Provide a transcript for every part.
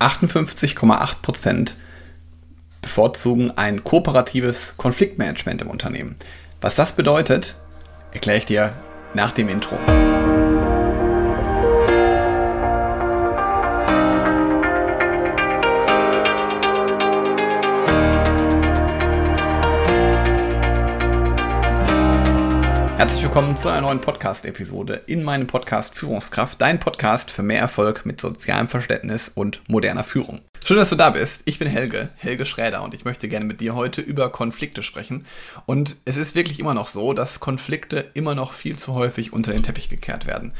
58,8% bevorzugen ein kooperatives Konfliktmanagement im Unternehmen. Was das bedeutet, erkläre ich dir nach dem Intro. Herzlich willkommen zu einer neuen Podcast-Episode in meinem Podcast Führungskraft, dein Podcast für mehr Erfolg mit sozialem Verständnis und moderner Führung. Schön, dass du da bist. Ich bin Helge, Helge Schräder und ich möchte gerne mit dir heute über Konflikte sprechen. Und es ist wirklich immer noch so, dass Konflikte immer noch viel zu häufig unter den Teppich gekehrt werden.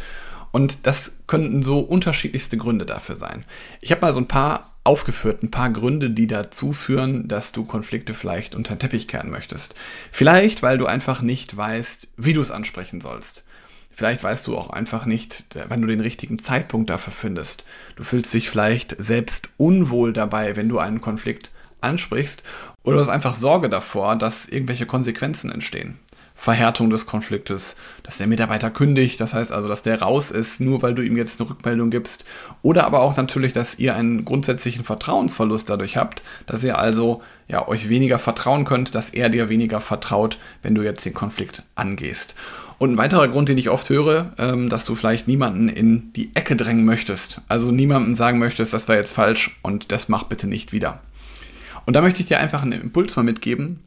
Und das könnten so unterschiedlichste Gründe dafür sein. Ich habe mal so ein paar aufgeführt, ein paar Gründe, die dazu führen, dass du Konflikte vielleicht unter den Teppich kehren möchtest. Vielleicht, weil du einfach nicht weißt, wie du es ansprechen sollst. Vielleicht weißt du auch einfach nicht, wann du den richtigen Zeitpunkt dafür findest. Du fühlst dich vielleicht selbst unwohl dabei, wenn du einen Konflikt ansprichst oder du hast einfach Sorge davor, dass irgendwelche Konsequenzen entstehen. Verhärtung des Konfliktes, dass der Mitarbeiter kündigt, das heißt also, dass der raus ist, nur weil du ihm jetzt eine Rückmeldung gibst. Oder aber auch natürlich, dass ihr einen grundsätzlichen Vertrauensverlust dadurch habt, dass ihr also ja, euch weniger vertrauen könnt, dass er dir weniger vertraut, wenn du jetzt den Konflikt angehst. Und ein weiterer Grund, den ich oft höre, ähm, dass du vielleicht niemanden in die Ecke drängen möchtest. Also niemandem sagen möchtest, das war jetzt falsch und das mach bitte nicht wieder. Und da möchte ich dir einfach einen Impuls mal mitgeben,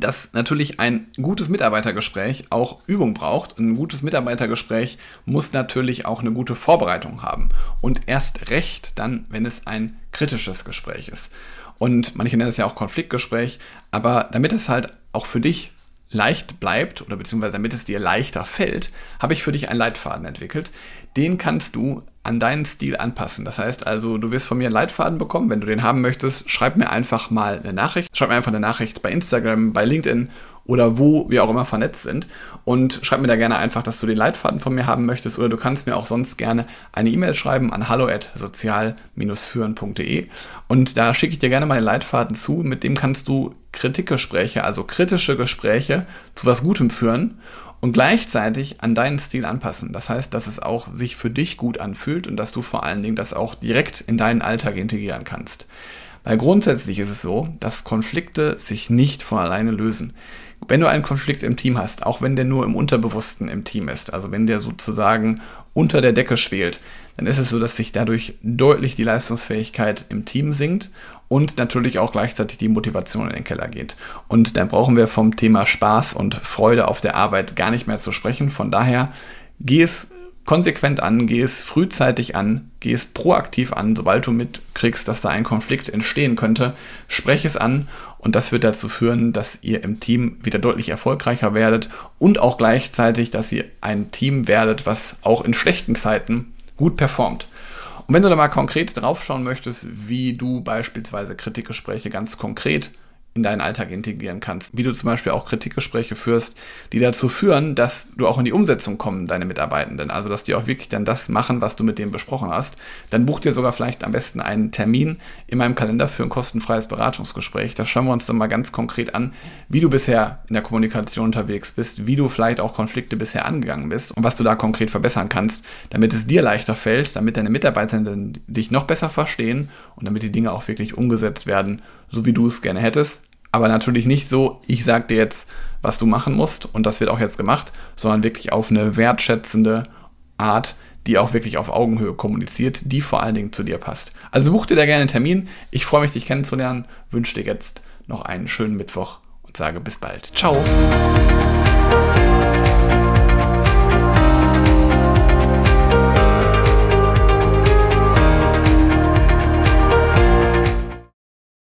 dass natürlich ein gutes Mitarbeitergespräch auch Übung braucht. Ein gutes Mitarbeitergespräch muss natürlich auch eine gute Vorbereitung haben. Und erst recht dann, wenn es ein kritisches Gespräch ist. Und manche nennen es ja auch Konfliktgespräch, aber damit es halt auch für dich leicht bleibt oder beziehungsweise damit es dir leichter fällt, habe ich für dich einen Leitfaden entwickelt. Den kannst du an deinen Stil anpassen. Das heißt also, du wirst von mir einen Leitfaden bekommen. Wenn du den haben möchtest, schreib mir einfach mal eine Nachricht. Schreib mir einfach eine Nachricht bei Instagram, bei LinkedIn oder wo wir auch immer vernetzt sind. Und schreib mir da gerne einfach, dass du den Leitfaden von mir haben möchtest oder du kannst mir auch sonst gerne eine E-Mail schreiben an hallo@sozial-führen.de und da schicke ich dir gerne mal den Leitfaden zu, mit dem kannst du Kritikgespräche, also kritische Gespräche zu was Gutem führen und gleichzeitig an deinen Stil anpassen. Das heißt, dass es auch sich für dich gut anfühlt und dass du vor allen Dingen das auch direkt in deinen Alltag integrieren kannst. Weil grundsätzlich ist es so, dass Konflikte sich nicht von alleine lösen. Wenn du einen Konflikt im Team hast, auch wenn der nur im Unterbewussten im Team ist, also wenn der sozusagen unter der Decke schwelt, dann ist es so, dass sich dadurch deutlich die Leistungsfähigkeit im Team sinkt und natürlich auch gleichzeitig die Motivation in den Keller geht. Und dann brauchen wir vom Thema Spaß und Freude auf der Arbeit gar nicht mehr zu sprechen. Von daher geh es konsequent an, geh es frühzeitig an, geh es proaktiv an, sobald du mitkriegst, dass da ein Konflikt entstehen könnte, spreche es an und das wird dazu führen, dass ihr im Team wieder deutlich erfolgreicher werdet und auch gleichzeitig, dass ihr ein Team werdet, was auch in schlechten Zeiten gut performt. Und wenn du da mal konkret draufschauen möchtest, wie du beispielsweise Kritikgespräche ganz konkret in deinen Alltag integrieren kannst. Wie du zum Beispiel auch Kritikgespräche führst, die dazu führen, dass du auch in die Umsetzung kommen, deine Mitarbeitenden. Also, dass die auch wirklich dann das machen, was du mit denen besprochen hast. Dann buch dir sogar vielleicht am besten einen Termin in meinem Kalender für ein kostenfreies Beratungsgespräch. Da schauen wir uns dann mal ganz konkret an, wie du bisher in der Kommunikation unterwegs bist, wie du vielleicht auch Konflikte bisher angegangen bist und was du da konkret verbessern kannst, damit es dir leichter fällt, damit deine Mitarbeitenden dich noch besser verstehen und damit die Dinge auch wirklich umgesetzt werden, so wie du es gerne hättest aber natürlich nicht so, ich sag dir jetzt, was du machen musst und das wird auch jetzt gemacht, sondern wirklich auf eine wertschätzende Art, die auch wirklich auf Augenhöhe kommuniziert, die vor allen Dingen zu dir passt. Also buch dir da gerne einen Termin. Ich freue mich, dich kennenzulernen, wünsche dir jetzt noch einen schönen Mittwoch und sage bis bald. Ciao.